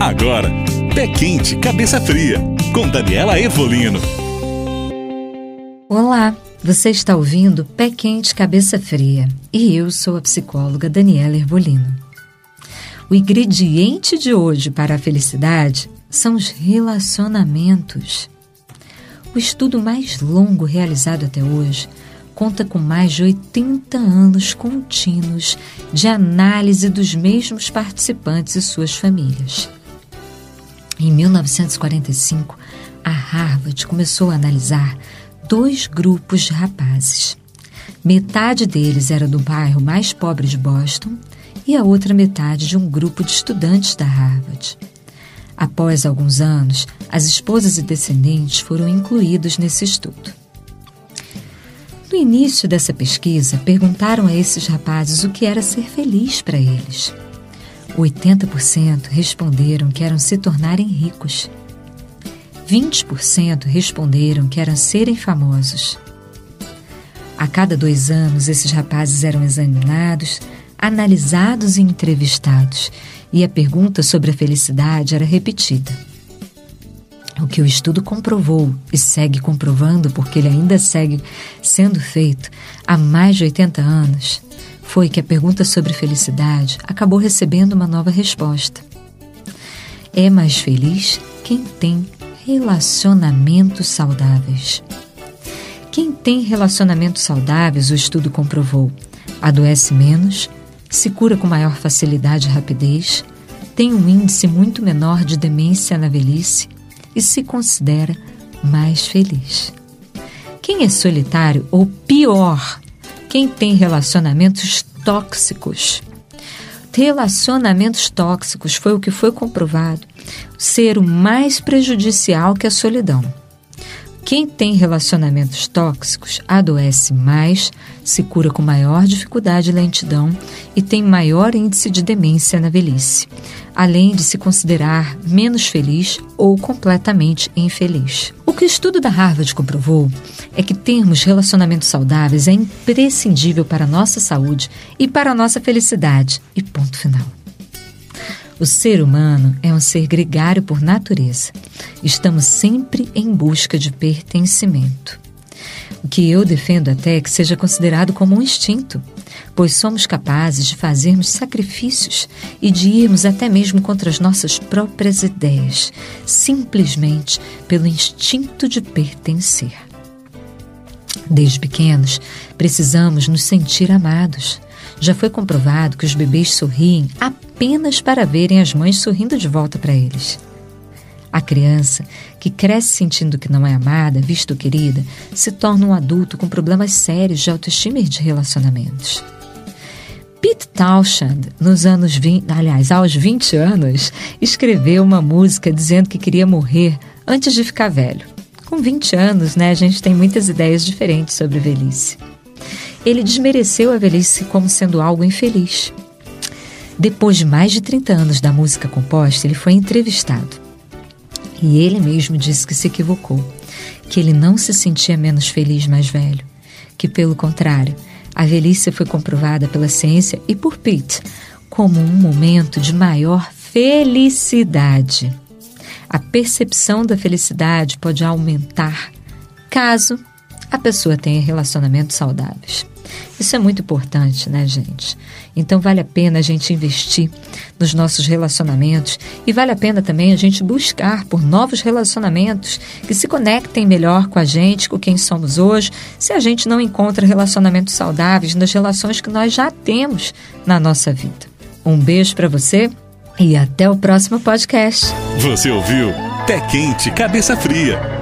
Agora, Pé Quente, Cabeça Fria, com Daniela Evolino. Olá, você está ouvindo Pé Quente, Cabeça Fria e eu sou a psicóloga Daniela Ervolino. O ingrediente de hoje para a felicidade são os relacionamentos. O estudo mais longo realizado até hoje conta com mais de 80 anos contínuos de análise dos mesmos participantes e suas famílias. Em 1945, a Harvard começou a analisar dois grupos de rapazes. Metade deles era do bairro mais pobre de Boston e a outra metade de um grupo de estudantes da Harvard. Após alguns anos, as esposas e descendentes foram incluídos nesse estudo. No início dessa pesquisa, perguntaram a esses rapazes o que era ser feliz para eles. 80% responderam que eram se tornarem ricos. 20% responderam que eram serem famosos. A cada dois anos, esses rapazes eram examinados, analisados e entrevistados, e a pergunta sobre a felicidade era repetida. O que o estudo comprovou e segue comprovando, porque ele ainda segue sendo feito há mais de 80 anos, foi que a pergunta sobre felicidade acabou recebendo uma nova resposta. É mais feliz quem tem relacionamentos saudáveis. Quem tem relacionamentos saudáveis, o estudo comprovou, adoece menos, se cura com maior facilidade e rapidez, tem um índice muito menor de demência na velhice e se considera mais feliz. Quem é solitário, ou pior, quem tem relacionamentos tóxicos. Relacionamentos tóxicos foi o que foi comprovado ser o mais prejudicial que a solidão. Quem tem relacionamentos tóxicos adoece mais, se cura com maior dificuldade e lentidão e tem maior índice de demência na velhice, além de se considerar menos feliz ou completamente infeliz. O que o estudo da Harvard comprovou é que termos relacionamentos saudáveis é imprescindível para a nossa saúde e para a nossa felicidade. E ponto final. O ser humano é um ser gregário por natureza. Estamos sempre em busca de pertencimento. O que eu defendo até é que seja considerado como um instinto, pois somos capazes de fazermos sacrifícios e de irmos até mesmo contra as nossas próprias ideias, simplesmente pelo instinto de pertencer. Desde pequenos, precisamos nos sentir amados. Já foi comprovado que os bebês sorriem apenas para verem as mães sorrindo de volta para eles. A criança que cresce sentindo que não é amada, visto querida, se torna um adulto com problemas sérios de autoestima e de relacionamentos. Pete Townshend, nos anos 20, aliás, aos 20 anos, escreveu uma música dizendo que queria morrer antes de ficar velho. Com 20 anos, né, a gente tem muitas ideias diferentes sobre velhice ele desmereceu a velhice como sendo algo infeliz. Depois de mais de 30 anos da música composta, ele foi entrevistado. E ele mesmo disse que se equivocou, que ele não se sentia menos feliz mais velho, que pelo contrário, a velhice foi comprovada pela ciência e por Pete como um momento de maior felicidade. A percepção da felicidade pode aumentar caso a pessoa tenha relacionamentos saudáveis. Isso é muito importante, né, gente? Então vale a pena a gente investir nos nossos relacionamentos e vale a pena também a gente buscar por novos relacionamentos que se conectem melhor com a gente, com quem somos hoje, se a gente não encontra relacionamentos saudáveis nas relações que nós já temos na nossa vida. Um beijo para você e até o próximo podcast. Você ouviu Pé Quente, Cabeça Fria